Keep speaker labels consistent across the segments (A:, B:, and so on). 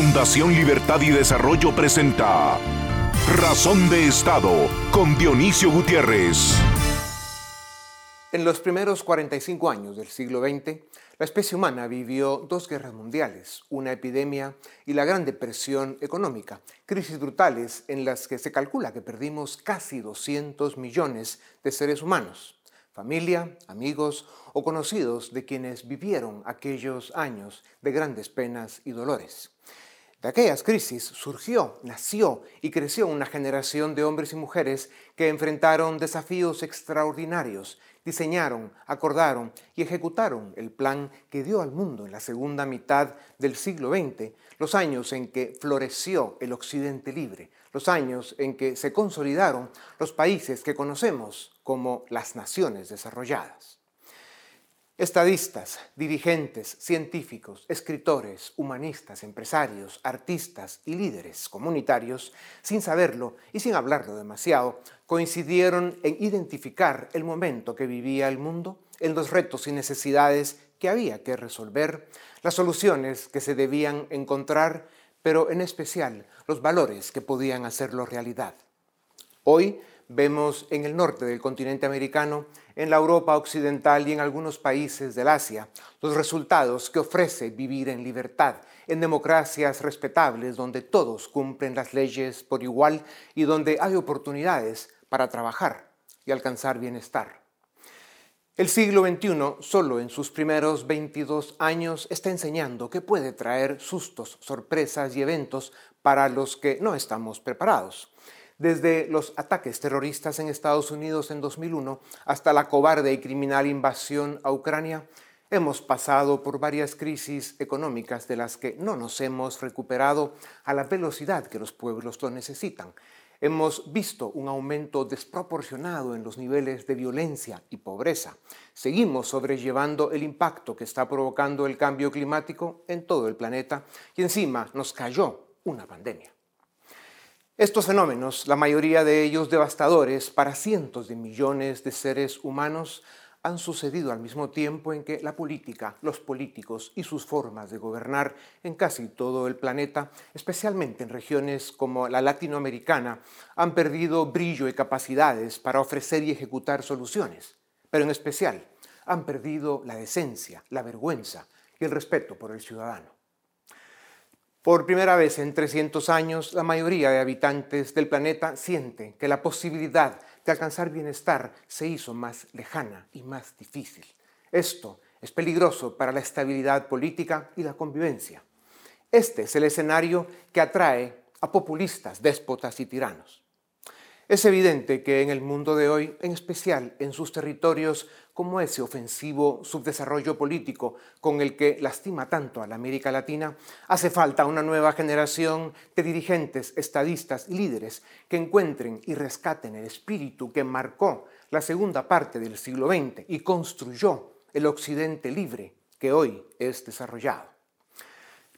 A: Fundación Libertad y Desarrollo presenta Razón de Estado con Dionisio Gutiérrez.
B: En los primeros 45 años del siglo XX, la especie humana vivió dos guerras mundiales, una epidemia y la Gran Depresión económica, crisis brutales en las que se calcula que perdimos casi 200 millones de seres humanos, familia, amigos o conocidos de quienes vivieron aquellos años de grandes penas y dolores. De aquellas crisis surgió, nació y creció una generación de hombres y mujeres que enfrentaron desafíos extraordinarios, diseñaron, acordaron y ejecutaron el plan que dio al mundo en la segunda mitad del siglo XX, los años en que floreció el Occidente libre, los años en que se consolidaron los países que conocemos como las naciones desarrolladas. Estadistas, dirigentes, científicos, escritores, humanistas, empresarios, artistas y líderes comunitarios, sin saberlo y sin hablarlo demasiado, coincidieron en identificar el momento que vivía el mundo, en los retos y necesidades que había que resolver, las soluciones que se debían encontrar, pero en especial los valores que podían hacerlo realidad. Hoy vemos en el norte del continente americano, en la Europa occidental y en algunos países del Asia los resultados que ofrece vivir en libertad, en democracias respetables donde todos cumplen las leyes por igual y donde hay oportunidades para trabajar y alcanzar bienestar. El siglo XXI, solo en sus primeros 22 años, está enseñando que puede traer sustos, sorpresas y eventos para los que no estamos preparados desde los ataques terroristas en Estados Unidos en 2001 hasta la cobarde y criminal invasión a Ucrania, hemos pasado por varias crisis económicas de las que no nos hemos recuperado a la velocidad que los pueblos lo necesitan. Hemos visto un aumento desproporcionado en los niveles de violencia y pobreza. Seguimos sobrellevando el impacto que está provocando el cambio climático en todo el planeta y encima nos cayó una pandemia. Estos fenómenos, la mayoría de ellos devastadores para cientos de millones de seres humanos, han sucedido al mismo tiempo en que la política, los políticos y sus formas de gobernar en casi todo el planeta, especialmente en regiones como la latinoamericana, han perdido brillo y capacidades para ofrecer y ejecutar soluciones, pero en especial han perdido la decencia, la vergüenza y el respeto por el ciudadano. Por primera vez en 300 años, la mayoría de habitantes del planeta siente que la posibilidad de alcanzar bienestar se hizo más lejana y más difícil. Esto es peligroso para la estabilidad política y la convivencia. Este es el escenario que atrae a populistas, déspotas y tiranos. Es evidente que en el mundo de hoy, en especial en sus territorios como ese ofensivo subdesarrollo político con el que lastima tanto a la América Latina, hace falta una nueva generación de dirigentes, estadistas y líderes que encuentren y rescaten el espíritu que marcó la segunda parte del siglo XX y construyó el Occidente libre que hoy es desarrollado.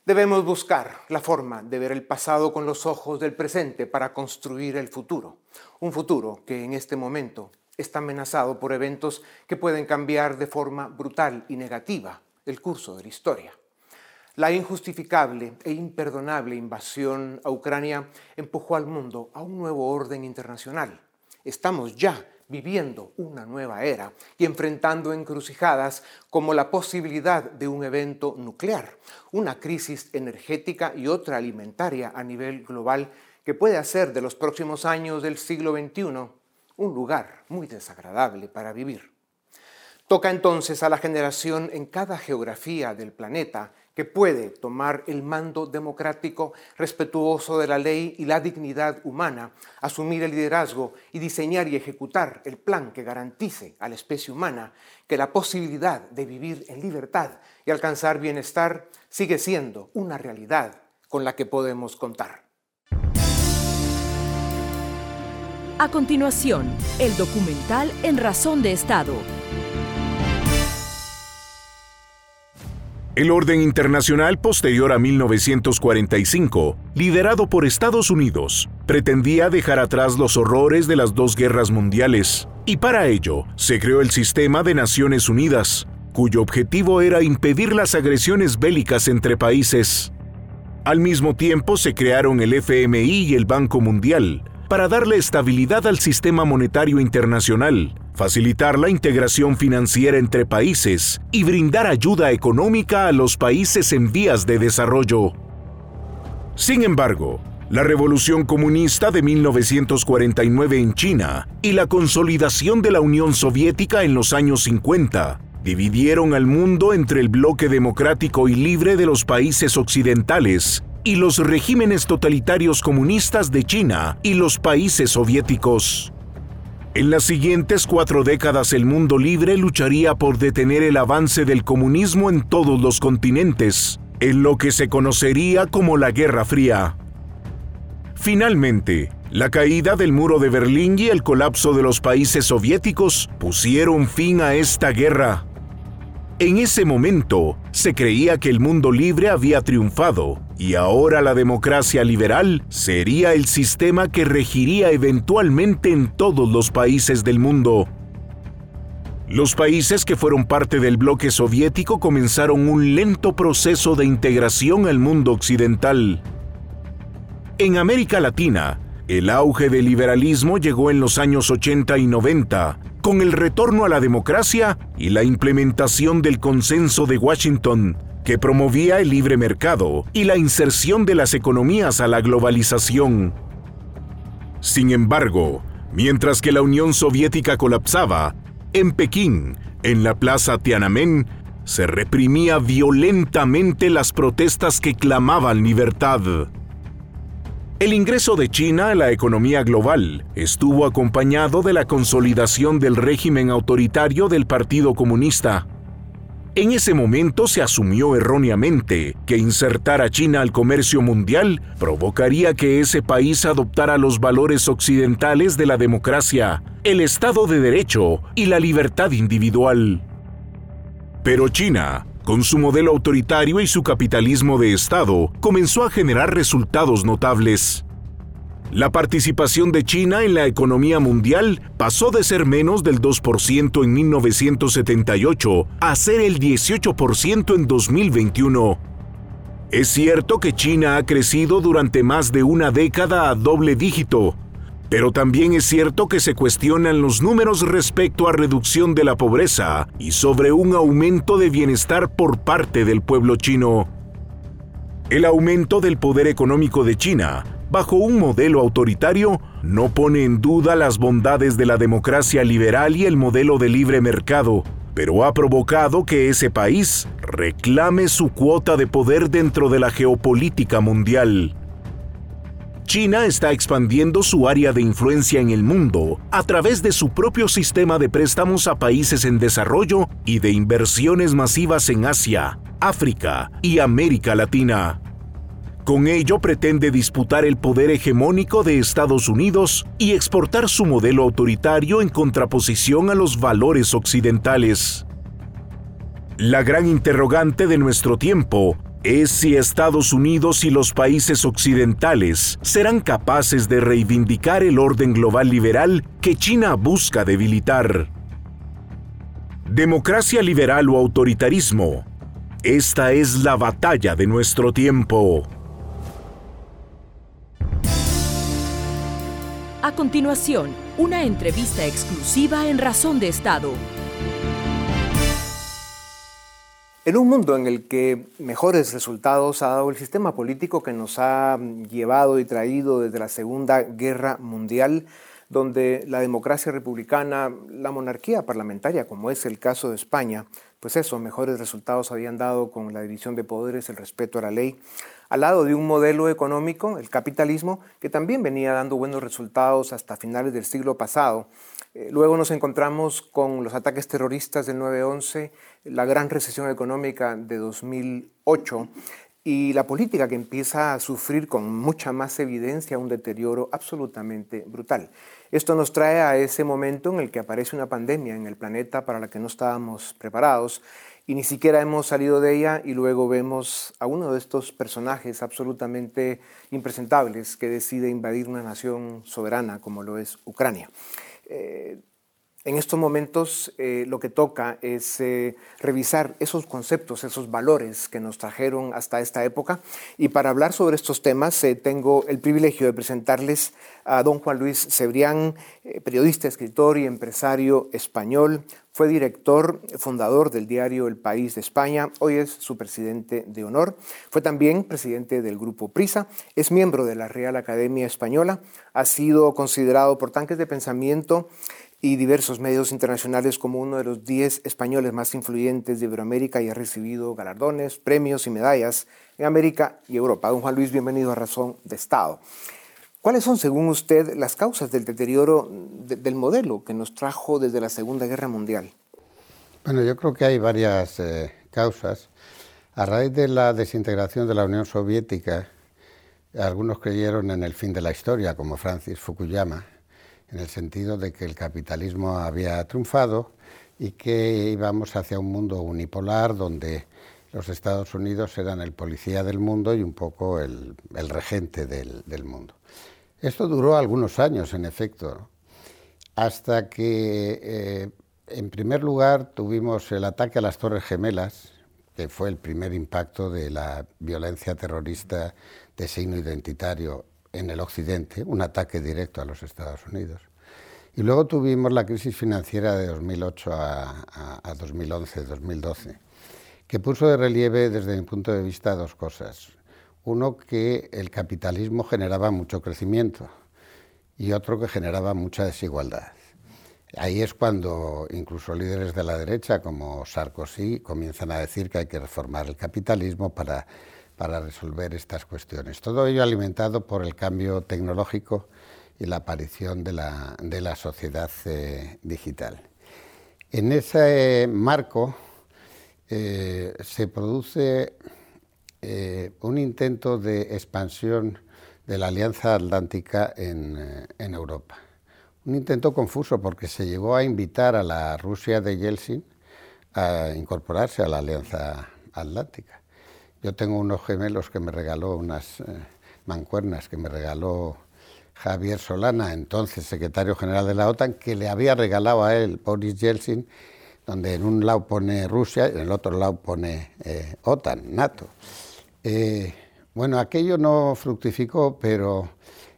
B: Debemos buscar la forma de ver el pasado con los ojos del presente para construir el futuro. Un futuro que en este momento está amenazado por eventos que pueden cambiar de forma brutal y negativa el curso de la historia. La injustificable e imperdonable invasión a Ucrania empujó al mundo a un nuevo orden internacional. Estamos ya viviendo una nueva era y enfrentando encrucijadas como la posibilidad de un evento nuclear, una crisis energética y otra alimentaria a nivel global que puede hacer de los próximos años del siglo XXI un lugar muy desagradable para vivir. Toca entonces a la generación en cada geografía del planeta que puede tomar el mando democrático respetuoso de la ley y la dignidad humana, asumir el liderazgo y diseñar y ejecutar el plan que garantice a la especie humana que la posibilidad de vivir en libertad y alcanzar bienestar sigue siendo una realidad con la que podemos contar.
C: A continuación, el documental En Razón de Estado
A: El orden internacional posterior a 1945, liderado por Estados Unidos, pretendía dejar atrás los horrores de las dos guerras mundiales, y para ello se creó el sistema de Naciones Unidas, cuyo objetivo era impedir las agresiones bélicas entre países. Al mismo tiempo se crearon el FMI y el Banco Mundial para darle estabilidad al sistema monetario internacional, facilitar la integración financiera entre países y brindar ayuda económica a los países en vías de desarrollo. Sin embargo, la revolución comunista de 1949 en China y la consolidación de la Unión Soviética en los años 50 dividieron al mundo entre el bloque democrático y libre de los países occidentales y los regímenes totalitarios comunistas de China y los países soviéticos. En las siguientes cuatro décadas el mundo libre lucharía por detener el avance del comunismo en todos los continentes, en lo que se conocería como la Guerra Fría. Finalmente, la caída del muro de Berlín y el colapso de los países soviéticos pusieron fin a esta guerra. En ese momento, se creía que el mundo libre había triunfado y ahora la democracia liberal sería el sistema que regiría eventualmente en todos los países del mundo. Los países que fueron parte del bloque soviético comenzaron un lento proceso de integración al mundo occidental. En América Latina, el auge del liberalismo llegó en los años 80 y 90, con el retorno a la democracia y la implementación del consenso de Washington, que promovía el libre mercado y la inserción de las economías a la globalización. Sin embargo, mientras que la Unión Soviética colapsaba, en Pekín, en la plaza Tiananmen, se reprimía violentamente las protestas que clamaban libertad. El ingreso de China a la economía global estuvo acompañado de la consolidación del régimen autoritario del Partido Comunista. En ese momento se asumió erróneamente que insertar a China al comercio mundial provocaría que ese país adoptara los valores occidentales de la democracia, el Estado de Derecho y la libertad individual. Pero China con su modelo autoritario y su capitalismo de Estado, comenzó a generar resultados notables. La participación de China en la economía mundial pasó de ser menos del 2% en 1978 a ser el 18% en 2021. Es cierto que China ha crecido durante más de una década a doble dígito, pero también es cierto que se cuestionan los números respecto a reducción de la pobreza y sobre un aumento de bienestar por parte del pueblo chino. El aumento del poder económico de China, bajo un modelo autoritario, no pone en duda las bondades de la democracia liberal y el modelo de libre mercado, pero ha provocado que ese país reclame su cuota de poder dentro de la geopolítica mundial. China está expandiendo su área de influencia en el mundo a través de su propio sistema de préstamos a países en desarrollo y de inversiones masivas en Asia, África y América Latina. Con ello pretende disputar el poder hegemónico de Estados Unidos y exportar su modelo autoritario en contraposición a los valores occidentales. La gran interrogante de nuestro tiempo es si Estados Unidos y los países occidentales serán capaces de reivindicar el orden global liberal que China busca debilitar. Democracia liberal o autoritarismo. Esta es la batalla de nuestro tiempo.
C: A continuación, una entrevista exclusiva en Razón de Estado.
B: En un mundo en el que mejores resultados ha dado el sistema político que nos ha llevado y traído desde la Segunda Guerra Mundial, donde la democracia republicana, la monarquía parlamentaria, como es el caso de España, pues eso, mejores resultados habían dado con la división de poderes, el respeto a la ley, al lado de un modelo económico, el capitalismo, que también venía dando buenos resultados hasta finales del siglo pasado. Eh, luego nos encontramos con los ataques terroristas del 9-11, la gran recesión económica de 2008 y la política que empieza a sufrir con mucha más evidencia un deterioro absolutamente brutal. Esto nos trae a ese momento en el que aparece una pandemia en el planeta para la que no estábamos preparados y ni siquiera hemos salido de ella y luego vemos a uno de estos personajes absolutamente impresentables que decide invadir una nación soberana como lo es Ucrania. Eh, En estos momentos eh, lo que toca es eh, revisar esos conceptos, esos valores que nos trajeron hasta esta época. Y para hablar sobre estos temas eh, tengo el privilegio de presentarles a don Juan Luis Cebrián, periodista, escritor y empresario español. Fue director, fundador del diario El País de España. Hoy es su presidente de honor. Fue también presidente del Grupo Prisa. Es miembro de la Real Academia Española. Ha sido considerado por tanques de pensamiento y diversos medios internacionales como uno de los 10 españoles más influyentes de Iberoamérica y ha recibido galardones, premios y medallas en América y Europa. Don Juan Luis, bienvenido a Razón de Estado. ¿Cuáles son, según usted, las causas del deterioro del modelo que nos trajo desde la Segunda Guerra Mundial?
D: Bueno, yo creo que hay varias eh, causas. A raíz de la desintegración de la Unión Soviética, algunos creyeron en el fin de la historia, como Francis Fukuyama, en el sentido de que el capitalismo había triunfado y que íbamos hacia un mundo unipolar donde los Estados Unidos eran el policía del mundo y un poco el, regente del, mundo. Esto duró algunos años, en efecto, hasta que, eh, en primer lugar, tuvimos el ataque a las Torres Gemelas, que fue el primer impacto de la violencia terrorista de signo identitario en el Occidente, un ataque directo a los Estados Unidos. Y luego tuvimos la crisis financiera de 2008 a, 2011-2012, que puso de relieve desde mi punto de vista dos cosas. Uno, que el capitalismo generaba mucho crecimiento y otro que generaba mucha desigualdad. Ahí es cuando incluso líderes de la derecha como Sarkozy comienzan a decir que hay que reformar el capitalismo para para resolver estas cuestiones. Todo ello alimentado por el cambio tecnológico y la aparición de la, de la sociedad eh, digital. En ese marco eh, se produce eh, un intento de expansión de la Alianza Atlántica en, en, Europa. Un intento confuso porque se llegó a invitar a la Rusia de Yeltsin a incorporarse a la Alianza Atlántica. Yo tengo unos gemelos que me regaló, unas eh, mancuernas que me regaló Javier Solana, entonces secretario general de la OTAN, que le había regalado a él Boris Yeltsin, donde en un lado pone Rusia y en el otro lado pone eh, OTAN, NATO. Eh, bueno, aquello no fructificó, pero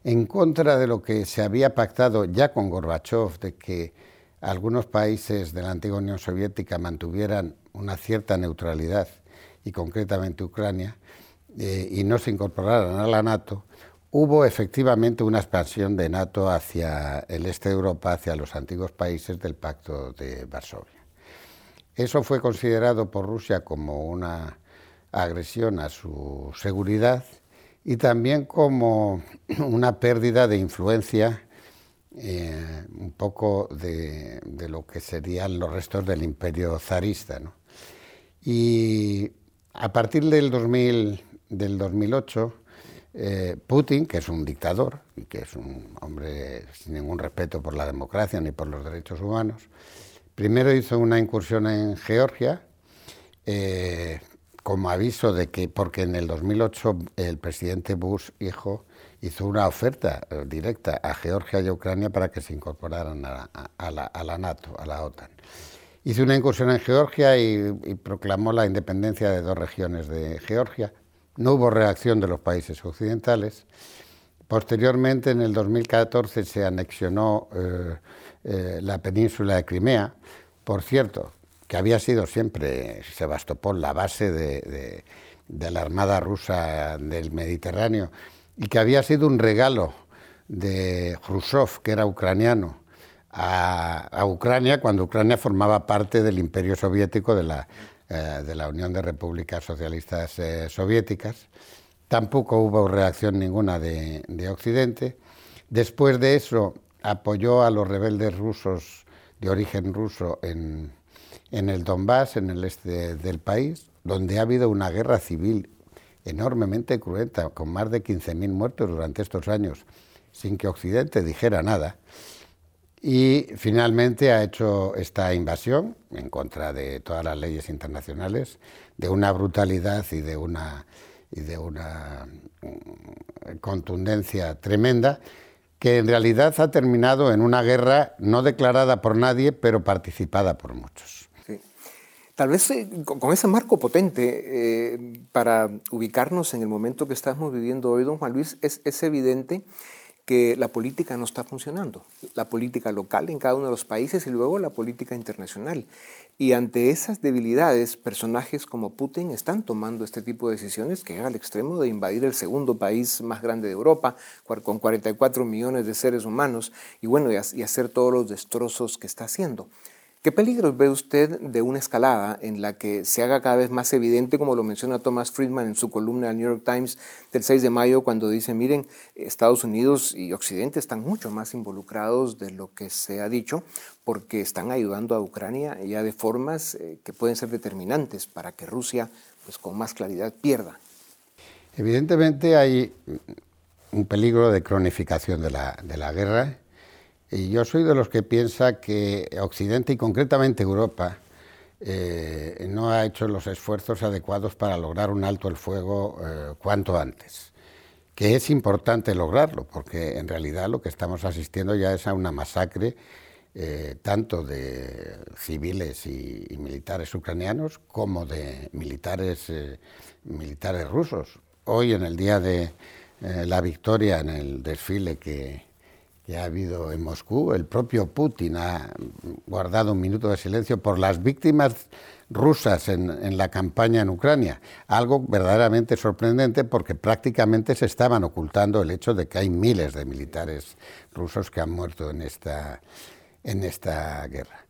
D: en contra de lo que se había pactado ya con Gorbachev, de que algunos países de la antigua Unión Soviética mantuvieran una cierta neutralidad y concretamente Ucrania, eh, y no se incorporaran a la NATO, hubo efectivamente una expansión de NATO hacia el este de Europa, hacia los antiguos países del Pacto de Varsovia. Eso fue considerado por Rusia como una agresión a su seguridad y también como una pérdida de influencia eh, un poco de, lo que serían los restos del imperio zarista. Y a partir del, 2000, del 2008, eh, Putin, que es un dictador y que es un hombre sin ningún respeto por la democracia ni por los derechos humanos, primero hizo una incursión en Georgia eh, como aviso de que, porque en el 2008 el presidente Bush, hizo una oferta eh, directa a Georgia y a Ucrania para que se incorporaran a la NATO, a la OTAN. Hizo una incursión en Georgia y, proclamó la independencia de dos regiones de Georgia. No hubo reacción de los países occidentales. Posteriormente, en el 2014, se anexionó eh, eh, la península de Crimea. Por cierto, que había sido siempre Sebastopol la base de, la Armada rusa del Mediterráneo y que había sido un regalo de Khrushchev, que era ucraniano, a, Ucrania cuando Ucrania formaba parte del imperio soviético de la, eh, Unión de Repúblicas Socialistas eh, Soviéticas. Tampoco hubo reacción ninguna de, Occidente. Después de eso apoyó a los rebeldes rusos de origen ruso en, en el Donbass, en el este del país, donde ha habido una guerra civil enormemente cruenta, con más de 15.000 muertos durante estos años, sin que Occidente dijera nada. Y finalmente ha hecho esta invasión en contra de todas las leyes internacionales, de una brutalidad y de una, y de una mm, contundencia tremenda que en realidad ha terminado en una guerra no declarada por nadie, pero participada por muchos.
B: Tal vez eh, con ese marco potente eh, para ubicarnos en el momento que estamos viviendo hoy, don Juan Luis, es, es evidente que la política no está funcionando, la política local en cada uno de los países y luego la política internacional. Y ante esas debilidades, personajes como Putin están tomando este tipo de decisiones que llega al extremo de invadir el segundo país más grande de Europa, con 44 millones de seres humanos, y bueno, y hacer todos los destrozos que está haciendo. ¿Qué peligros ve usted de una escalada en la que se haga cada vez más evidente, como lo menciona Thomas Friedman en su columna del New York Times del 6 de mayo, cuando dice, miren, Estados Unidos y Occidente están mucho más involucrados de lo que se ha dicho, porque están ayudando a Ucrania ya de formas eh, que pueden ser determinantes para que Rusia, pues con más claridad, pierda?
D: Evidentemente hay un peligro de cronificación de la, de la guerra y yo soy de los que piensa que Occidente y concretamente Europa eh, no ha hecho los esfuerzos adecuados para lograr un alto el fuego eh, cuanto antes. Que es importante lograrlo, porque en realidad lo que estamos asistiendo ya es a una masacre eh, tanto de civiles y, militares ucranianos como de militares, militares rusos. Hoy, en el día de la victoria en el desfile que, que ha habido en Moscú. El propio Putin ha guardado un minuto de silencio por las víctimas rusas en, la campaña en Ucrania. Algo verdaderamente sorprendente porque prácticamente se estaban ocultando el hecho de que hay miles de militares rusos que han muerto en esta, en esta guerra.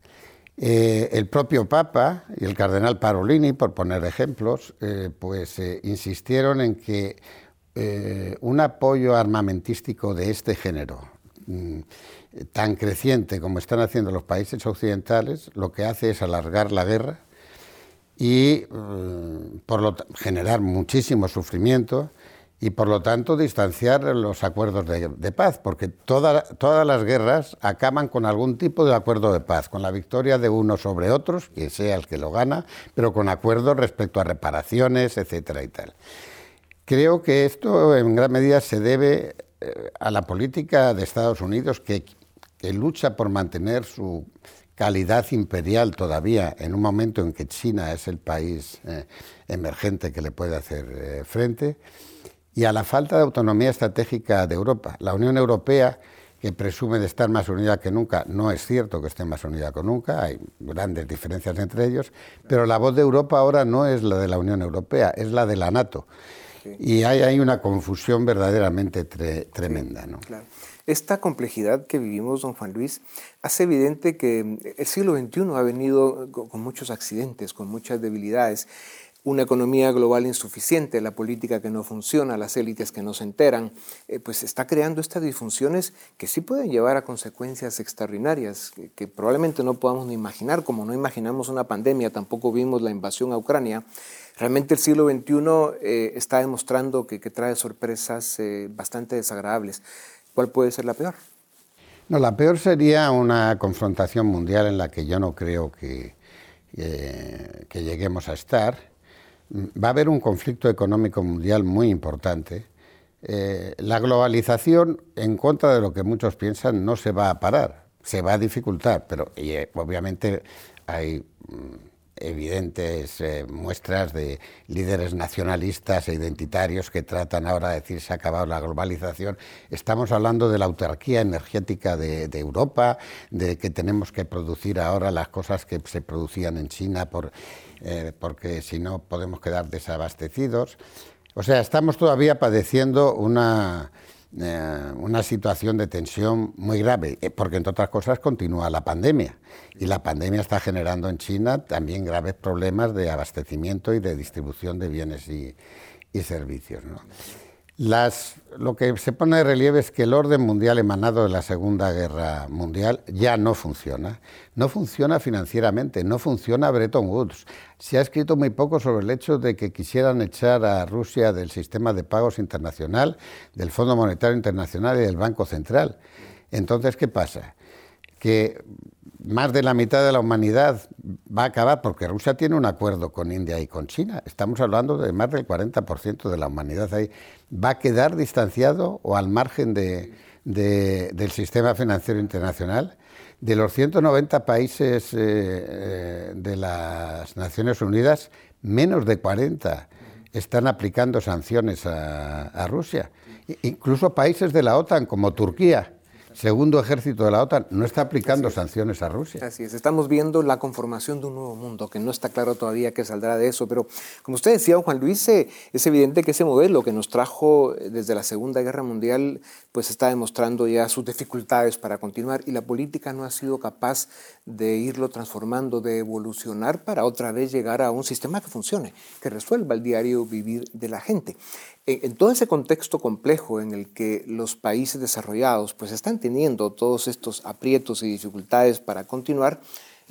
D: Eh, el propio Papa y el cardenal Parolini, por poner ejemplos, eh, pues eh, insistieron en que un apoyo armamentístico de este género, tan creciente como están haciendo los países occidentales, lo que hace es alargar la guerra y mm, por lo generar muchísimo sufrimiento y por lo tanto distanciar los acuerdos de, paz, porque todas las guerras acaban con algún tipo de acuerdo de paz, con la victoria de unos sobre otros, que sea el que lo gana, pero con acuerdos respecto a reparaciones, etcétera y tal. Creo que esto en gran medida se debe a la política de Estados Unidos que, lucha por mantener su calidad imperial todavía en un momento en que China es el país eh, emergente que le puede hacer eh, frente, y a la falta de autonomía estratégica de Europa. La Unión Europea, que presume de estar más unida que nunca, no es cierto que esté más unida que nunca, hay grandes diferencias entre ellos, pero la voz de Europa ahora no es la de la Unión Europea, es la de la NATO. Y hay, hay, una confusión verdaderamente tremenda. ¿no?
B: Esta complejidad que vivimos, don Juan Luis, hace evidente que el siglo XXI ha venido con muchos accidentes, con muchas debilidades una economía global insuficiente, la política que no funciona, las élites que no se enteran, eh, pues está creando estas disfunciones que sí pueden llevar a consecuencias extraordinarias que, probablemente no podamos ni imaginar, como no imaginamos una pandemia, tampoco vimos la invasión a Ucrania. Realmente el siglo XXI eh, está demostrando que, trae sorpresas eh, bastante desagradables. ¿Cuál puede ser la peor?
D: No, la peor sería una confrontación mundial en la que yo no creo que, que lleguemos a estar va a haber un conflicto económico mundial muy importante. Eh, la globalización, en contra de lo que muchos piensan, no se va a parar, se va a dificultar, pero eh, obviamente hay mm, evidentes eh, muestras de líderes nacionalistas e identitarios que tratan ahora de decir se ha acabado la globalización. Estamos hablando de la autarquía energética de, Europa, de que tenemos que producir ahora las cosas que se producían en China por eh, porque si no podemos quedar desabastecidos. O sea, estamos todavía padeciendo una, eh, una situación de tensión muy grave, eh, porque entre otras cosas continúa la pandemia. Y la pandemia está generando en China también graves problemas de abastecimiento y de distribución de bienes y, servicios. Las, lo que se pone de relieve es que el orden mundial emanado de la Segunda Guerra Mundial ya no funciona. No funciona financieramente, no funciona Bretton Woods. Se ha escrito muy poco sobre el hecho de que quisieran echar a Rusia del sistema de pagos internacional, del Fondo Monetario Internacional y del Banco Central. Entonces, ¿qué pasa? Que más de la mitad de la humanidad va a acabar porque Rusia tiene un acuerdo con India y con China. Estamos hablando de más del 40% de la humanidad ahí. Va a quedar distanciado o al margen de, del sistema financiero internacional. De los 190 países eh, eh, de las Naciones Unidas, menos de 40 están aplicando sanciones a Rusia. Incluso países de la OTAN como Turquía, segundo ejército de la OTAN, no está aplicando sanciones a Rusia.
B: Así es, estamos viendo la conformación de un nuevo mundo, que no está claro todavía qué saldrá de eso, pero como usted decía, Juan Luis, eh, es evidente que ese modelo que nos trajo eh, desde la Segunda Guerra Mundial, pues está demostrando ya sus dificultades para continuar y la política no ha sido capaz de irlo transformando, de evolucionar para otra vez llegar a un sistema que funcione, que resuelva el diario vivir de la gente. En, todo ese contexto complejo en el que los países desarrollados pues están teniendo todos estos aprietos y dificultades para continuar,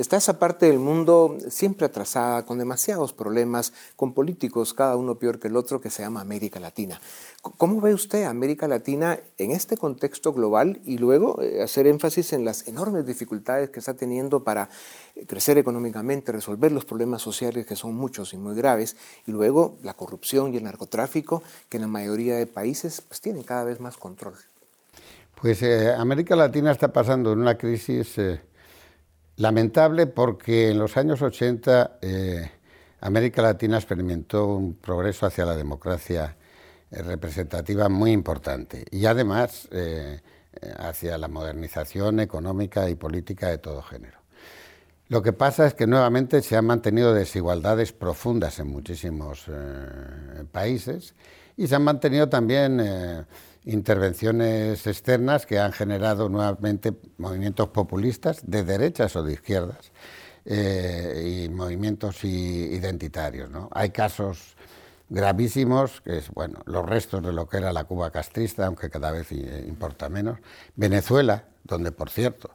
B: está esa parte del mundo siempre atrasada, con demasiados problemas, con políticos, cada uno peor que el otro, que se llama América Latina. ¿Cómo ve usted América Latina en este contexto global y luego eh, hacer énfasis en las enormes dificultades que está teniendo para eh, crecer económicamente, resolver los problemas sociales que son muchos y muy graves, y luego la corrupción y el narcotráfico que en la mayoría de países pues, tienen cada vez más control?
D: Pues eh, América Latina está pasando en una crisis lamentable porque en los años 80 América Latina experimentó un progreso hacia la democracia representativa muy importante y además eh, hacia la modernización económica y política de todo género. Lo que pasa es que nuevamente se han mantenido desigualdades profundas en muchísimos eh, países y se han mantenido también eh, intervenciones externas que han generado nuevamente movimientos populistas de derechas o de izquierdas y movimientos identitarios. Hay casos gravísimos, que es bueno, los restos de lo que era la Cuba castrista, aunque cada vez importa menos. Venezuela, donde por cierto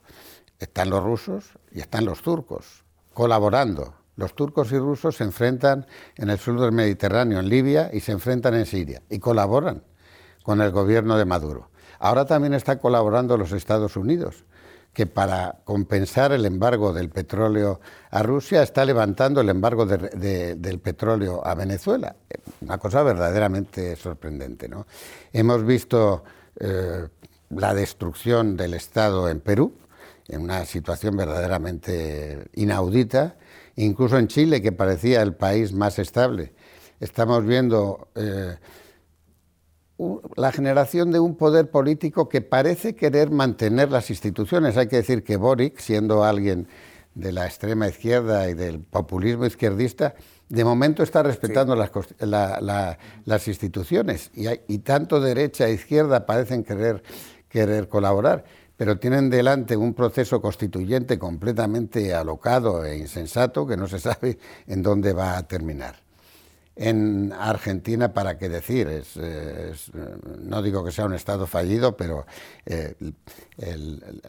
D: están los rusos y están los turcos colaborando. Los turcos y rusos se enfrentan en el sur del Mediterráneo, en Libia, y se enfrentan en Siria, y colaboran con el gobierno de Maduro. Ahora también están colaborando los Estados Unidos que para compensar el embargo del petróleo a Rusia está levantando el embargo del petróleo a Venezuela. Una cosa verdaderamente sorprendente. ¿no? Hemos visto eh, la destrucción del Estado en Perú, en una situación verdaderamente inaudita, incluso en Chile, que parecía el país más estable. Estamos viendo eh, la generación de un poder político que parece querer mantener las instituciones. Hay que decir que Boric, siendo alguien de la extrema izquierda y del populismo izquierdista, de momento está respetando las, instituciones y, tanto derecha e izquierda parecen querer, querer colaborar, pero tienen delante un proceso constituyente completamente alocado e insensato que no se sabe en dónde va a terminar. En Argentina, ¿para qué decir? no digo que sea un Estado fallido, pero eh,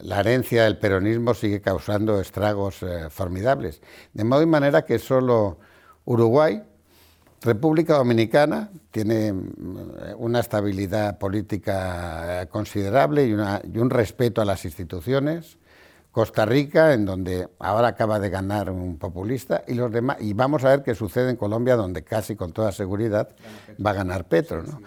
D: la herencia del peronismo sigue causando estragos eh, formidables. De modo y manera que solo Uruguay, República Dominicana, tiene mm, una estabilidad política eh, considerable y un respeto a las instituciones. Costa Rica, en donde ahora acaba de ganar un populista, y los demás, y vamos a ver qué sucede en Colombia, donde casi con toda seguridad va a ganar Petro. ¿no?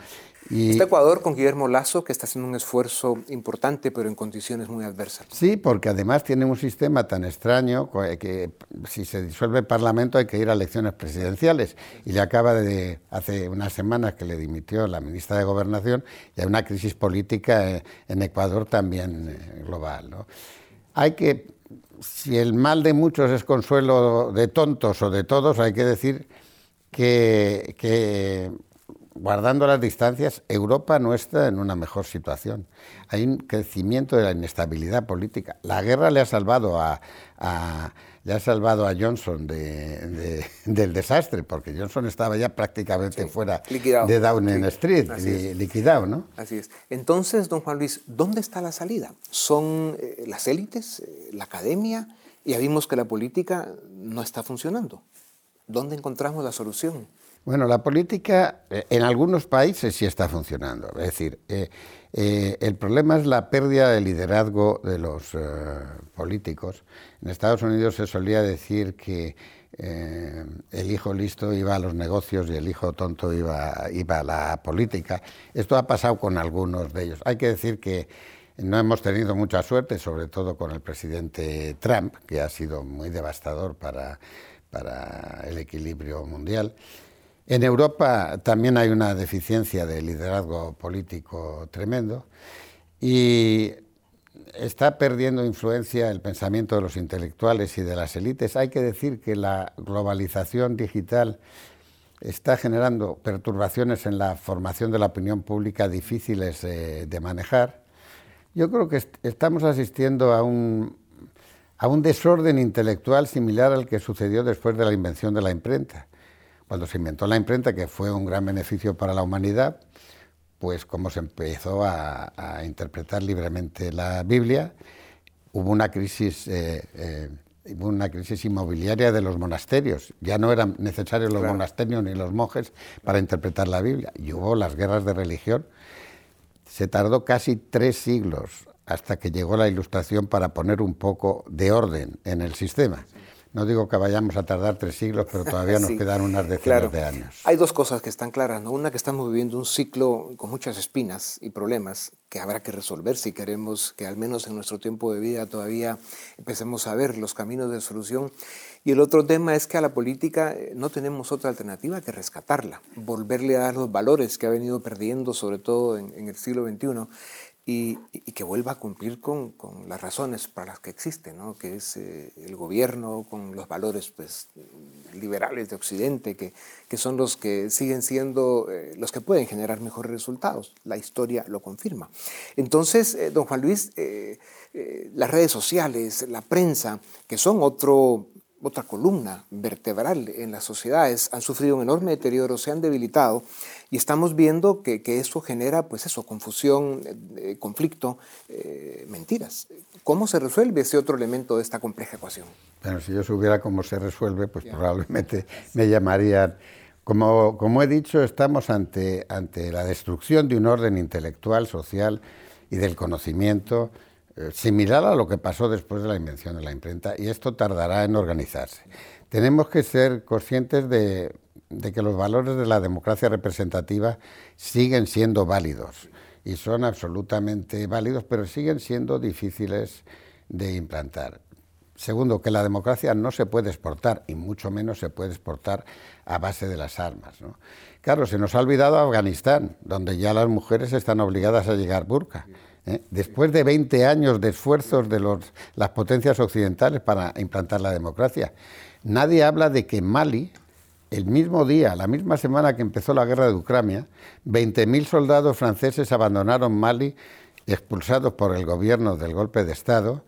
B: Y, está Ecuador con Guillermo Lazo, que está haciendo un esfuerzo importante, pero en condiciones muy adversas.
D: Sí, porque además tiene un sistema tan extraño que si se disuelve el Parlamento hay que ir a elecciones presidenciales. Y le acaba de, hace unas semanas que le dimitió la ministra de Gobernación, y hay una crisis política en Ecuador también eh, global. ¿no? Hay que, si el mal de muchos es consuelo de tontos o de todos, hay que decir que, guardando las distancias, Europa no está en una mejor situación. Hay un crecimiento de la inestabilidad política. La guerra le ha salvado a le ha salvado a Johnson del desastre, porque Johnson estaba ya prácticamente fuera de Downing Street, liquidado, ¿no?
B: Así es. Entonces, don Juan Luis, ¿dónde está la salida? ¿Son eh, las élites, eh, la academia? Ya vimos que la política no está funcionando. ¿Dónde encontramos la solución?
D: Bueno, la política eh, en algunos países sí está funcionando. Es decir, eh, el problema es la pérdida de liderazgo de los eh, políticos. En Estados Unidos se solía decir que eh, el hijo listo iba a los negocios y el hijo tonto iba, iba a la política. Esto ha pasado con algunos de ellos. Hay que decir que No hemos tenido mucha suerte, sobre todo con el presidente Trump, que ha sido muy devastador para, para el equilibrio mundial. En Europa también hay una deficiencia de liderazgo político tremendo y está perdiendo influencia el pensamiento de los intelectuales y de las élites. Hay que decir que la globalización digital está generando perturbaciones en la formación de la opinión pública difíciles de manejar. Yo creo que estamos asistiendo a un, a un desorden intelectual similar al que sucedió después de la invención de la imprenta. Cuando se inventó la imprenta, que fue un gran beneficio para la humanidad, pues como se empezó a, interpretar libremente la Biblia, hubo una crisis, eh, eh, una crisis inmobiliaria de los monasterios. Ya no eran necesarios los monasterios ni los monjes para interpretar la Biblia. Y hubo las guerras de religión. Se tardó casi tres siglos hasta que llegó la Ilustración para poner un poco de orden en el sistema. No digo que vayamos a tardar tres siglos, pero todavía nos quedan unas decenas de años.
B: Hay dos cosas que están claras. ¿no? Una, que estamos viviendo un ciclo con muchas espinas y problemas que habrá que resolver si queremos que al menos en nuestro tiempo de vida todavía empecemos a ver los caminos de solución. Y el otro tema es que a la política eh, no tenemos otra alternativa que rescatarla, volverle a dar los valores que ha venido perdiendo, sobre todo en, en el siglo XXI y, que vuelva a cumplir con, las razones para las que existe, ¿no? que es eh, el gobierno con los valores pues, liberales de Occidente, que, que son los que siguen siendo eh, los que pueden generar mejores resultados. La historia lo confirma. Entonces, eh, don Juan Luis, las redes sociales, la prensa, que son otro otra columna vertebral en las sociedades, han sufrido un enorme deterioro, se han debilitado y estamos viendo que, eso genera, pues eso, confusión, eh, conflicto, eh, mentiras. ¿Cómo se resuelve ese otro elemento de esta compleja ecuación?
D: Bueno, si yo supiera cómo se resuelve, pues probablemente me llamarían... Como, como he dicho, estamos ante, ante la destrucción de un orden intelectual, social y del conocimiento eh, similar a lo que pasó después de la invención de la imprenta y esto tardará en organizarse. Tenemos que ser conscientes de, que los valores de la democracia representativa siguen siendo válidos y son absolutamente válidos, pero siguen siendo difíciles de implantar. Segundo, que la democracia no se puede exportar y mucho menos se puede exportar a base de las armas. Claro, se nos ha olvidado Afganistán, donde ya las mujeres están obligadas a llegar burka. ¿Eh? Después de 20 años de esfuerzos de las potencias occidentales para implantar la democracia, nadie habla de que Mali, el mismo día, la misma semana que empezó la guerra de Ucrania, 20.000 soldados franceses abandonaron Mali expulsados por el gobierno del golpe de Estado.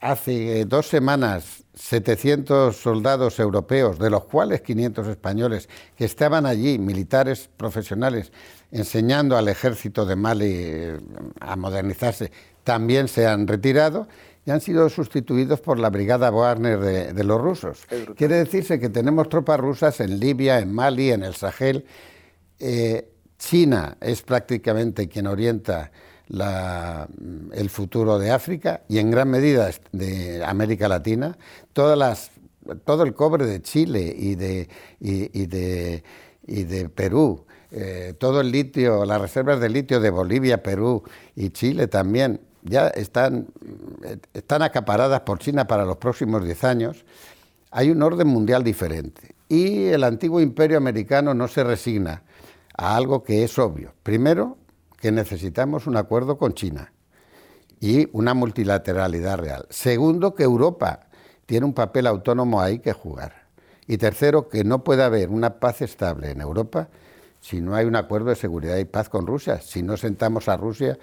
D: Hace dos semanas 700 soldados europeos, de los cuales 500 españoles, que estaban allí, militares profesionales, enseñando al ejército de Mali eh, a modernizarse, también se han retirado y han sido sustituidos por la brigada Wagner de, los rusos. Quiere decirse que tenemos tropas rusas en Libia, en Mali, en el Sahel. Eh, China es prácticamente quien orienta el futuro de África y en gran medida de América Latina. Todas las, todo el cobre de Chile y de, y, de, y de Perú, eh, todo el litio, las reservas de litio de Bolivia, Perú y Chile también, ya están, están acaparadas por China para los próximos 10 años. Hay un orden mundial diferente y el antiguo imperio americano no se resigna a algo que es obvio. Primero, que necesitamos un acuerdo con China y una multilateralidad real. Segundo, que Europa tiene un papel autónomo ahí que jugar. Y tercero, que no puede haber una paz estable en Europa si no hay un acuerdo de seguridad y paz con Rusia, si no sentamos a Rusia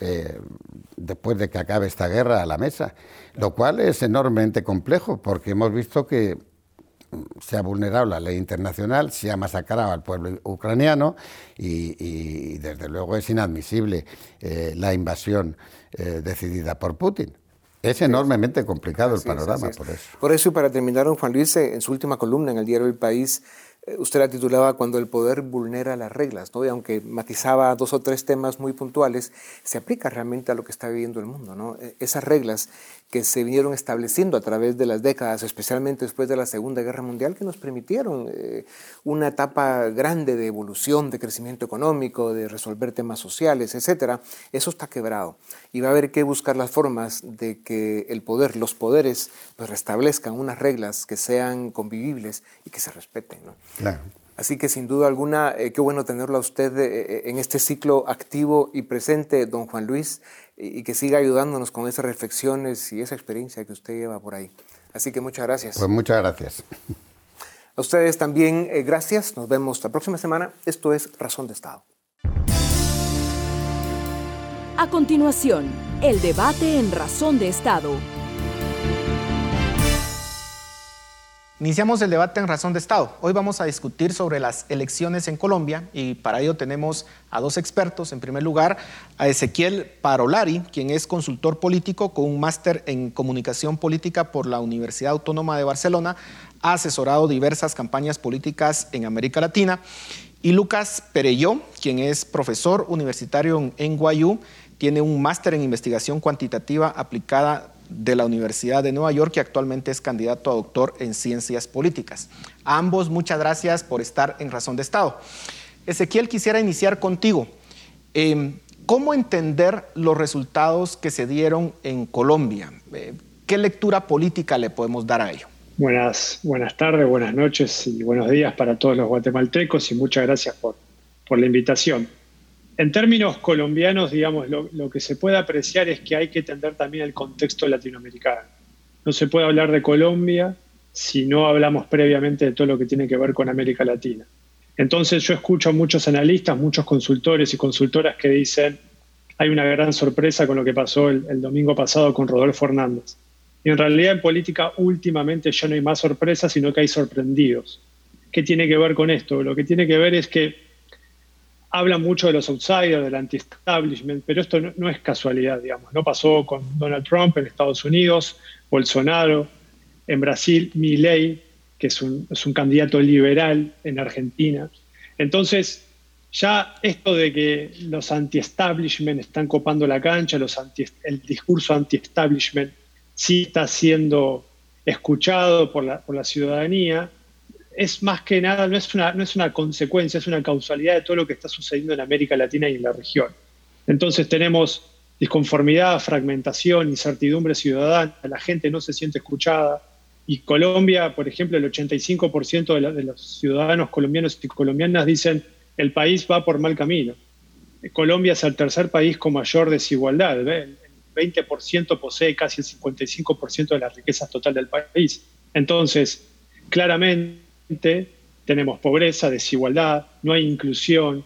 D: eh, después de que acabe esta guerra a la mesa, lo cual es enormemente complejo porque hemos visto que se ha vulnerado la ley internacional, se ha masacrado al pueblo ucraniano y, desde luego es inadmisible eh, la invasión eh, decidida por Putin. Es enormemente complicado el panorama por eso.
B: Por eso, y para terminar, don Juan Luis, en su última columna en el diario El País, eh, usted la titulaba Cuando el poder vulnera las reglas, ¿no? y aunque matizaba dos o tres temas muy puntuales, se aplica realmente a lo que está viviendo el mundo. ¿no? E, esas reglas que se vinieron estableciendo a través de las décadas, especialmente después de la Segunda Guerra Mundial, que nos permitieron eh, una etapa grande de evolución, de crecimiento económico, de resolver temas sociales, etc., eso está quebrado. Y va a haber que buscar las formas de que el poder, los poderes, pues restablezcan unas reglas que sean convivibles y que se respeten. ¿no? Así que sin duda alguna, eh, qué bueno tenerlo a usted eh, eh, en este ciclo activo y presente, don Juan Luis, y, que siga ayudándonos con esas reflexiones y esa experiencia que usted lleva por ahí. Así que muchas gracias.
D: Pues muchas gracias.
B: A ustedes también gracias. Nos vemos la próxima semana. Esto es Razón de Estado.
C: A continuación, el debate en Razón de Estado
E: Iniciamos el debate en Razón de Estado. Hoy vamos a discutir sobre las elecciones en Colombia y para ello tenemos a dos expertos. En primer lugar, a Ezequiel Parolari, quien es consultor político con un máster en comunicación política por la Universidad Autónoma de Barcelona. Ha asesorado diversas campañas políticas en América Latina. Y Lucas Pereyó, quien es profesor universitario en NYU, tiene un máster en investigación cuantitativa aplicada de la Universidad de Nueva York y actualmente es candidato a doctor en ciencias políticas. A ambos, muchas gracias por estar en Razón de Estado. Ezequiel, quisiera iniciar contigo. Em, ¿Cómo entender los resultados que se dieron en Colombia? Eh, ¿Qué lectura política le podemos dar a ello?
F: Buenas, buenas tardes, buenas noches y buenos días para todos los guatemaltecos y muchas gracias por, por la invitación. En términos colombianos, digamos, lo, que se puede apreciar es que hay que entender también el contexto latinoamericano. No se puede hablar de Colombia si no hablamos previamente de todo lo que tiene que ver con América Latina. Entonces yo escucho a muchos analistas, muchos consultores y consultoras que dicen, hay una gran sorpresa con lo que pasó el, domingo pasado con Rodolfo Hernández. Y en realidad en política últimamente ya no hay más sorpresas, sino que hay sorprendidos. ¿Qué tiene que ver con esto? Lo que tiene que ver es que habla mucho de los outsiders, del anti-establishment, pero esto no, es casualidad, digamos. No pasó con Donald Trump en Estados Unidos, Bolsonaro, en Brasil, Milley, que es un, candidato liberal en Argentina. Entonces, ya esto de que los anti-establishment están copando la cancha, los el discurso anti-establishment sí está siendo escuchado por la, por la ciudadanía, es más que nada, no es, una, no es una consecuencia, es una causalidad de todo lo que está sucediendo en América Latina y en la región. Entonces tenemos disconformidad, fragmentación, incertidumbre ciudadana, la gente no se siente escuchada. Y Colombia, por ejemplo, el 85% de, de, los ciudadanos colombianos y colombianas dicen el país va por mal camino. Colombia es el tercer país con mayor desigualdad. El 20% posee casi el 55% de la riqueza total del país. Entonces, claramente tenemos pobreza, desigualdad, no hay inclusión,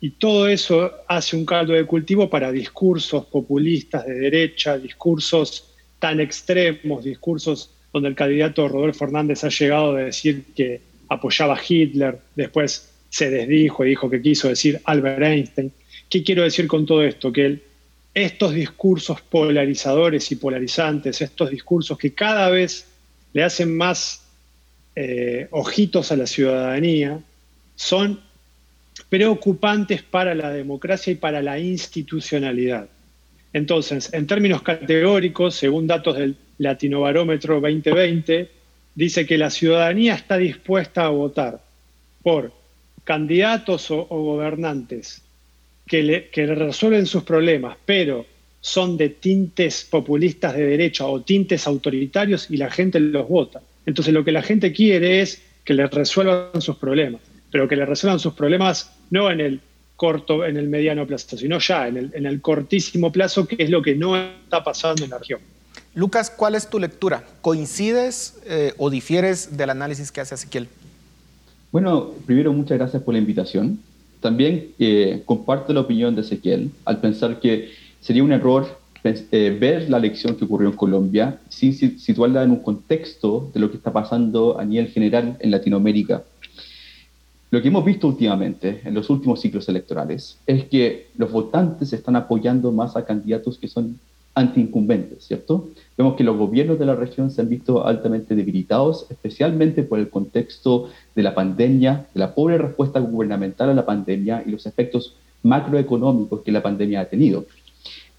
F: y todo eso hace un caldo de cultivo para discursos populistas de derecha, discursos tan extremos, discursos donde el candidato Rodolfo Hernández ha llegado a decir que apoyaba a Hitler, después se desdijo y dijo que quiso decir Albert Einstein. ¿Qué quiero decir con todo esto? Que estos discursos polarizadores y polarizantes, estos discursos que cada vez le hacen más eh, ojitos a la ciudadanía, son preocupantes para la democracia y para la institucionalidad. Entonces, en términos categóricos, según datos del Latinobarómetro 2020, dice que la ciudadanía está dispuesta a votar por candidatos o, gobernantes que le, que le resuelven sus problemas, pero son de tintes populistas de derecha o tintes autoritarios y la gente los vota. Entonces lo que la gente quiere es que le resuelvan sus problemas, pero que le resuelvan sus problemas no en el corto, en el mediano plazo, sino ya en el, cortísimo plazo, que es lo que no está pasando en la región.
E: Lucas, ¿cuál es tu lectura? ¿Coincides eh, o difieres del análisis que hace Ezequiel?
G: Bueno, primero muchas gracias por la invitación. También eh, comparto la opinión de Ezequiel al pensar que sería un error eh, ver la elección que ocurrió en Colombia sin situarla en un contexto de lo que está pasando a nivel general en Latinoamérica. Lo que hemos visto últimamente, en los últimos ciclos electorales, es que los votantes están apoyando más a candidatos que son anti-incumbentes, ¿cierto? Vemos que los gobiernos de la región se han visto altamente debilitados, especialmente por el contexto de la pandemia, de la pobre respuesta gubernamental a la pandemia y los efectos macroeconómicos que la pandemia ha tenido.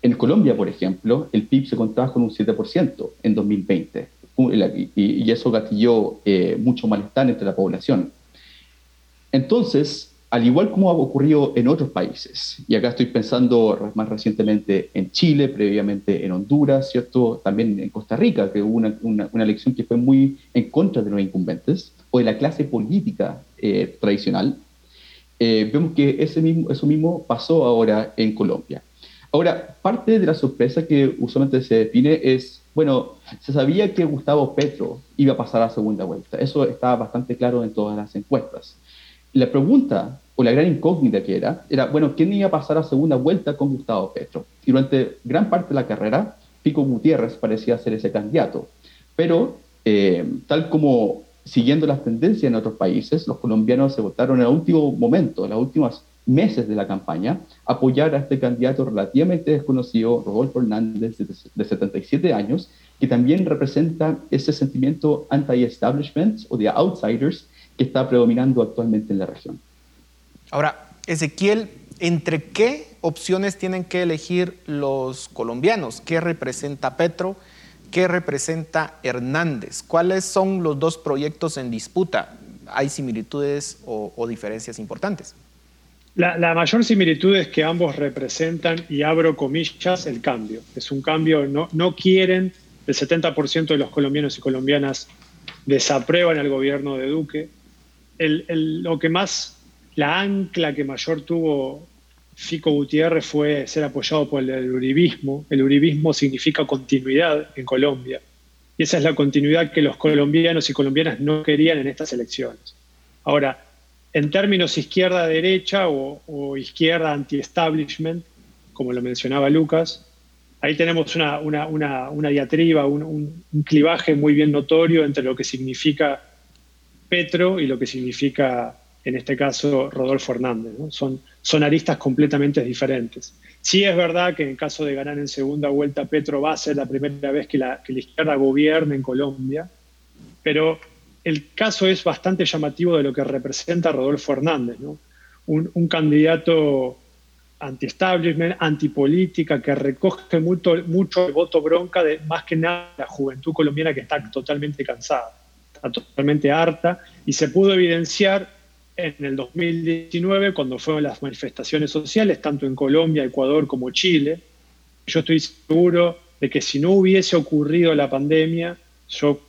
G: En Colombia, por ejemplo, el PIB se contrajo con un 7% en 2020 y, eso gatilló eh, mucho malestar entre la población. Entonces, al igual como ha ocurrido en otros países, y acá estoy pensando más recientemente en Chile, previamente en Honduras, ¿cierto? También en Costa Rica, que hubo una, una, elección que fue muy en contra de los incumbentes, o de la clase política eh, tradicional, eh, vemos que ese mismo, eso mismo pasó ahora en Colombia. Ahora, parte de la sorpresa que usualmente se define es, bueno, se sabía que Gustavo Petro iba a pasar a segunda vuelta, eso estaba bastante claro en todas las encuestas. La pregunta o la gran incógnita que era, era, bueno, ¿quién iba a pasar a segunda vuelta con Gustavo Petro? Y durante gran parte de la carrera, Pico Gutiérrez parecía ser ese candidato. Pero, eh, tal como siguiendo las tendencias en otros países, los colombianos se votaron en el último momento, en los últimos meses de la campaña, apoyar a este candidato relativamente desconocido, Rodolfo Hernández, de 77 años, que también representa ese sentimiento anti-establishment o de outsiders que está predominando actualmente en la región.
E: Ahora, Ezequiel, ¿entre qué opciones tienen que elegir los colombianos? ¿Qué representa Petro? ¿Qué representa Hernández? ¿Cuáles son los dos proyectos en disputa? ¿Hay similitudes o, diferencias importantes?
F: La, mayor similitud es que ambos representan, y abro comillas, el cambio. Es un cambio, no, quieren, el 70% de los colombianos y colombianas desaprueban el gobierno de Duque. lo que más la ancla que mayor tuvo Fico Gutiérrez fue ser apoyado por el uribismo. El uribismo significa continuidad en Colombia. Y esa es la continuidad que los colombianos y colombianas no querían en estas elecciones. Ahora, en términos izquierda-derecha o, izquierda anti-establishment, como lo mencionaba Lucas, ahí tenemos una, diatriba, un, clivaje muy bien notorio entre lo que significa Petro y lo que significa en este caso Rodolfo Hernández. Son, son aristas completamente diferentes. Sí es verdad que en caso de ganar en segunda vuelta, Petro va a ser la primera vez que la, que la izquierda gobierne en Colombia, pero el caso es bastante llamativo de lo que representa Rodolfo Hernández, un, candidato anti-establishment, antipolítica, que recoge mucho, mucho el voto bronca de más que nada la juventud colombiana que está totalmente cansada, está totalmente harta, y se pudo evidenciar en el 2019, cuando fueron las manifestaciones sociales, tanto en Colombia, Ecuador como Chile. Yo estoy seguro de que si no hubiese ocurrido la pandemia, yo,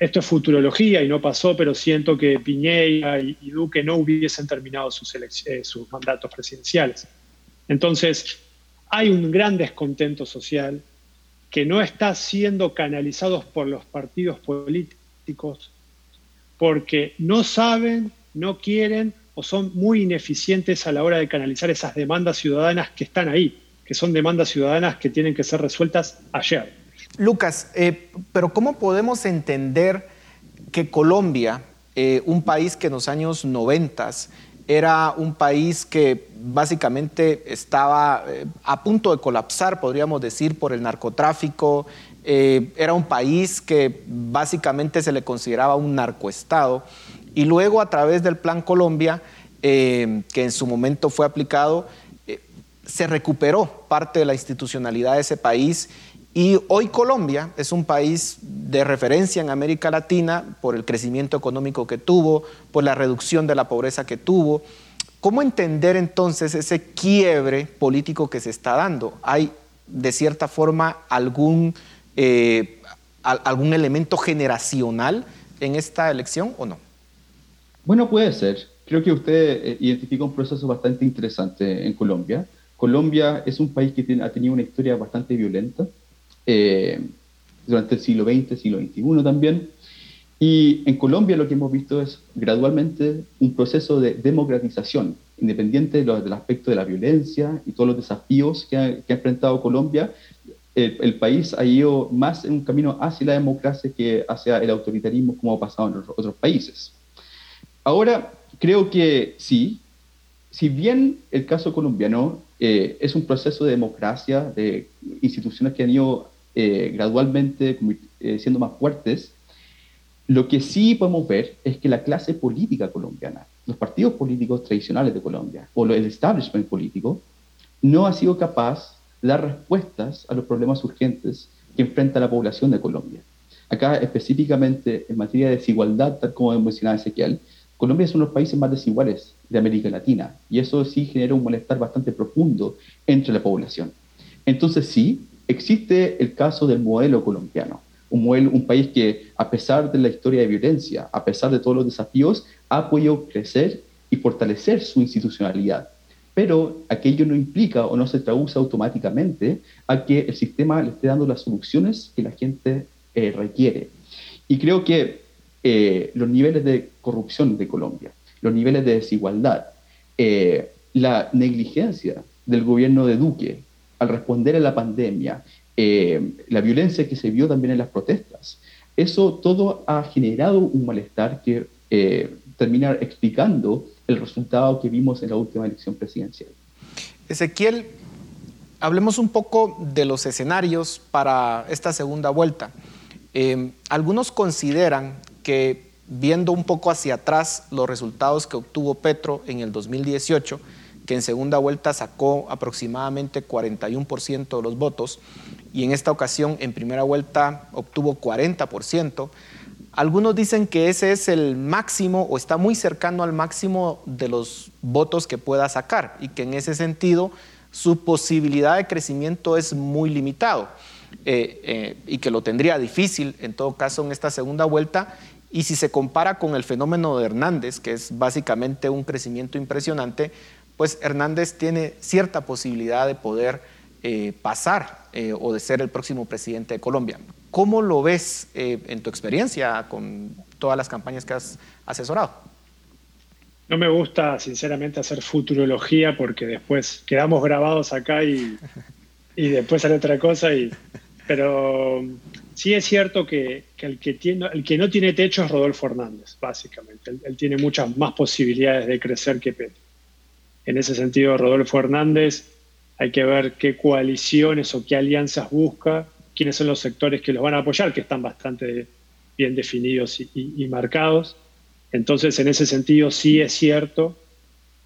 F: esto es futurología y no pasó, pero siento que Piñera y, Duque no hubiesen terminado sus, eh, sus mandatos presidenciales. Entonces, hay un gran descontento social que no está siendo canalizado por los partidos políticos porque no saben no quieren o son muy ineficientes a la hora de canalizar esas demandas ciudadanas que están ahí, que son demandas ciudadanas que tienen que ser resueltas ayer.
E: Lucas, eh, pero ¿cómo podemos entender que Colombia, eh, un país que en los años 90 era un país que básicamente estaba eh, a punto de colapsar, podríamos decir, por el narcotráfico, era un país que básicamente se le consideraba un narcoestado, y luego a través del Plan Colombia, que en su momento fue aplicado, se recuperó parte de la institucionalidad de ese país y hoy Colombia es un país de referencia en América Latina por el crecimiento económico que tuvo, por la reducción de la pobreza que tuvo. ¿Cómo entender entonces ese quiebre político que se está dando? ¿Hay de cierta forma algún, eh, algún elemento generacional en esta elección o no?
G: Bueno, puede ser. Creo que usted eh, identifica un proceso bastante interesante en Colombia. Colombia es un país que ha tenido una historia bastante violenta eh, durante el siglo XX, siglo XXI también. Y en Colombia lo que hemos visto es gradualmente un proceso de democratización, independiente del aspecto de la violencia y todos los desafíos que ha, enfrentado Colombia. El, el, país ha ido más en un camino hacia la democracia que hacia el autoritarismo como ha pasado en otros países. Ahora, creo que sí, si bien el caso colombiano eh, es un proceso de democracia, de instituciones que han ido eh, gradualmente eh, siendo más fuertes, lo que sí podemos ver es que la clase política colombiana, los partidos políticos tradicionales de Colombia o el establishment político, no ha sido capaz de dar respuestas a los problemas urgentes que enfrenta la población de Colombia. Acá específicamente en materia de desigualdad, tal como mencionaba Ezequiel, Colombia es uno de los países más desiguales de América Latina y eso sí genera un malestar bastante profundo entre la población. Entonces sí, existe el caso del modelo colombiano, un, país que a pesar de la historia de violencia, a pesar de todos los desafíos, ha podido crecer y fortalecer su institucionalidad. Pero aquello no implica o no se traduce automáticamente a que el sistema le esté dando las soluciones que la gente eh, requiere. Y creo que eh, los niveles de corrupción de Colombia, los niveles de desigualdad, eh, la negligencia del gobierno de Duque al responder a la pandemia, la violencia que se vio también en las protestas, eso todo ha generado un malestar que termina explicando el resultado que vimos en la última elección presidencial.
E: Ezequiel, hablemos un poco de los escenarios para esta segunda vuelta. Em, algunos consideran que viendo un poco hacia atrás los resultados que obtuvo Petro en el 2018, que en segunda vuelta sacó aproximadamente 41% de los votos y en esta ocasión en primera vuelta obtuvo 40%, algunos dicen que ese es el máximo o está muy cercano al máximo de los votos que pueda sacar y que en ese sentido su posibilidad de crecimiento es muy limitado. Eh, eh, y que lo tendría difícil en todo caso en esta segunda vuelta. Y si se compara con el fenómeno de Hernández, que es básicamente un crecimiento impresionante, pues Hernández tiene cierta posibilidad de poder eh, pasar o de ser el próximo presidente de Colombia. ¿Cómo lo ves en tu experiencia con todas las campañas que has asesorado?
F: No me gusta, sinceramente, hacer futurología porque después quedamos grabados acá y, después sale otra cosa pero sí es cierto que, el que no tiene techo es Rodolfo Hernández, básicamente. Él, tiene muchas más posibilidades de crecer que Petro. En ese sentido, Rodolfo Hernández, hay que ver qué coaliciones o qué alianzas busca, quiénes son los sectores que los van a apoyar, que están bastante bien definidos y, marcados. Entonces, en ese sentido, sí es cierto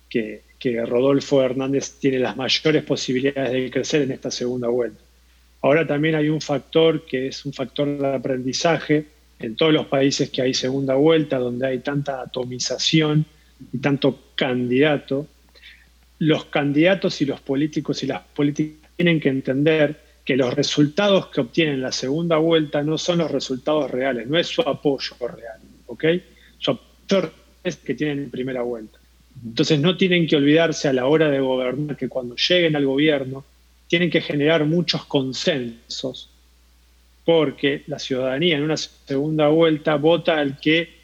F: que, que Rodolfo Hernández tiene las mayores posibilidades de crecer en esta segunda vuelta. Ahora también hay un factor que es un factor de aprendizaje en todos los países que hay segunda vuelta, donde hay tanta atomización y tanto candidato. Los candidatos y los políticos y las políticas tienen que entender que los resultados que obtienen en la segunda vuelta no son los resultados reales, no es su apoyo real, ¿ok? Su apoyo es que tienen en primera vuelta. Entonces no tienen que olvidarse a la hora de gobernar que cuando lleguen al gobierno tienen que generar muchos consensos, porque la ciudadanía en una segunda vuelta vota al que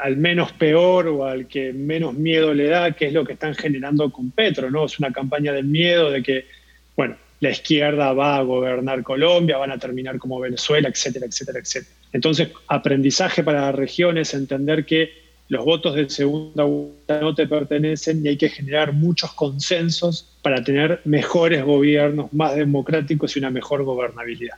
F: al menos peor o al que menos miedo le da, que es lo que están generando con Petro, ¿no? Es una campaña de miedo de que, bueno, la izquierda va a gobernar Colombia, van a terminar como Venezuela, etcétera, etcétera, etcétera. Entonces, aprendizaje para las regiones, entender que los votos de segunda vuelta no te pertenecen y hay que generar muchos consensos para tener mejores gobiernos, más democráticos y una mejor gobernabilidad.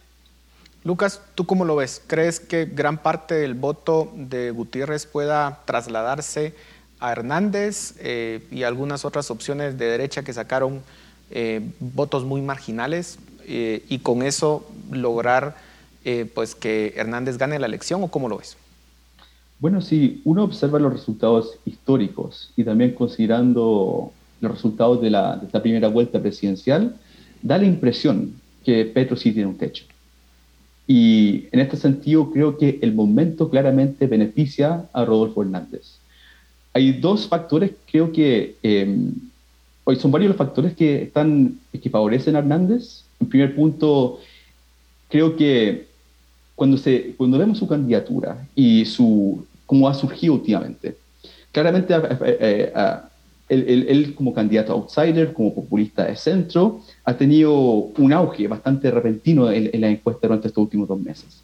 E: Lucas, ¿tú cómo lo ves? ¿Crees que gran parte del voto de Gutiérrez pueda trasladarse a Hernández eh, y algunas otras opciones de derecha que sacaron eh, votos muy marginales eh, y con eso lograr pues que Hernández gane la elección o cómo lo ves?
G: Bueno, si uno observa los resultados históricos y también considerando los resultados de, la, de esta primera vuelta presidencial, da la impresión que Petro sí tiene un techo. Y en este sentido creo que el momento claramente beneficia a Rodolfo Hernández. Hay dos factores, creo que eh, hoy son varios los factores que, están, que favorecen a Hernández. En primer punto, creo que cuando, se, cuando vemos su candidatura y su, cómo ha surgido últimamente. Claramente, eh, eh, él, como candidato outsider, como populista de centro, ha tenido un auge bastante repentino en, la encuesta durante estos últimos dos meses.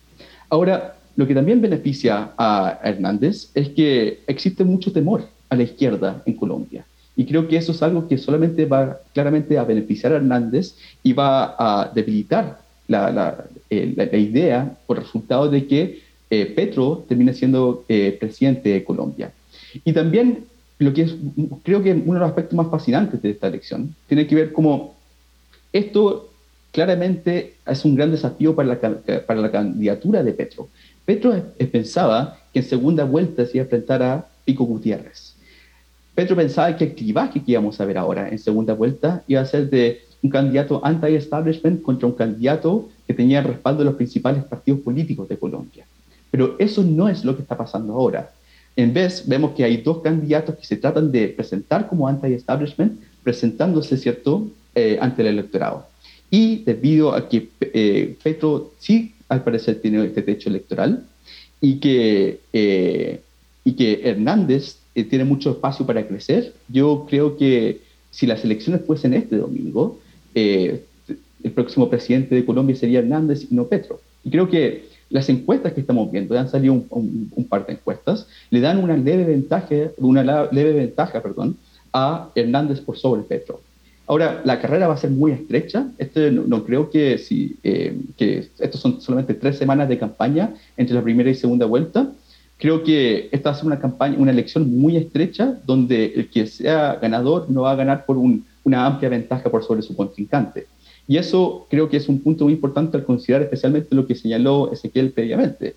G: Ahora, lo que también beneficia a Hernández es que existe mucho temor a la izquierda en Colombia. Y creo que eso es algo que solamente va claramente a beneficiar a Hernández y va a debilitar la, la, eh, idea por resultado de que eh, Petro termine siendo eh, presidente de Colombia. Y también lo que es, creo que uno de los aspectos más fascinantes de esta elección tiene que ver como esto claramente es un gran desafío para la, para la candidatura de Petro. Petro pensaba que en segunda vuelta se iba a enfrentar a Pico Gutiérrez. Petro pensaba que el clivaje que íbamos a ver ahora en segunda vuelta iba a ser de un candidato anti-establishment contra un candidato que tenía el respaldo de los principales partidos políticos de Colombia. Pero eso no es lo que está pasando ahora. En vez, vemos que hay dos candidatos que se tratan de presentar como anti-establishment, presentándose, ¿cierto?, eh, ante el electorado. Y debido a que eh, Petro sí, al parecer, tiene este techo electoral y que, eh, y que Hernández tiene mucho espacio para crecer, yo creo que si las elecciones fuesen este domingo, el próximo presidente de Colombia sería Hernández y no Petro. Y creo que las encuestas que estamos viendo, han salido un, par de encuestas, le dan una leve ventaja, una leve ventaja perdón, a Hernández por sobre Petro. Ahora, la carrera va a ser muy estrecha. Este, no, creo que, si, eh, que estos son solamente tres semanas de campaña entre la primera y segunda vuelta. Creo que esta va a ser una campaña, una elección muy estrecha, donde el que sea ganador no va a ganar por una amplia ventaja por sobre su contrincante. Y eso creo que es un punto muy importante al considerar especialmente lo que señaló Ezequiel previamente.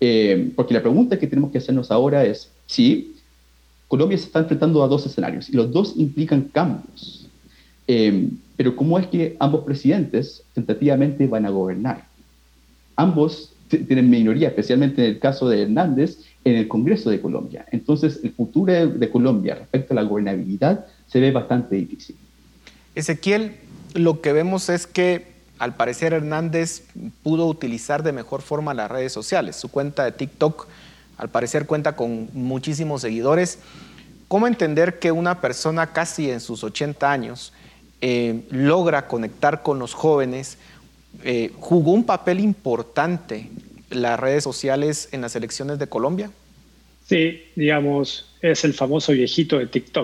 G: Eh, porque la pregunta que tenemos que hacernos ahora es, sí, Colombia se está enfrentando a dos escenarios y los dos implican cambios. Eh, pero ¿cómo es que ambos presidentes tentativamente van a gobernar? Ambos tienen minoría, especialmente en el caso de Hernández, en el Congreso de Colombia. Entonces, el futuro de Colombia respecto a la gobernabilidad se ve bastante difícil.
E: Ezequiel, lo que vemos es que al parecer Hernández pudo utilizar de mejor forma las redes sociales. Su cuenta de TikTok al parecer cuenta con muchísimos seguidores. ¿Cómo entender que una persona casi en sus 80 años eh, logra conectar con los jóvenes? Eh, ¿Jugó un papel importante las redes sociales en las elecciones de Colombia?
F: Sí, digamos, es el famoso viejito de TikTok.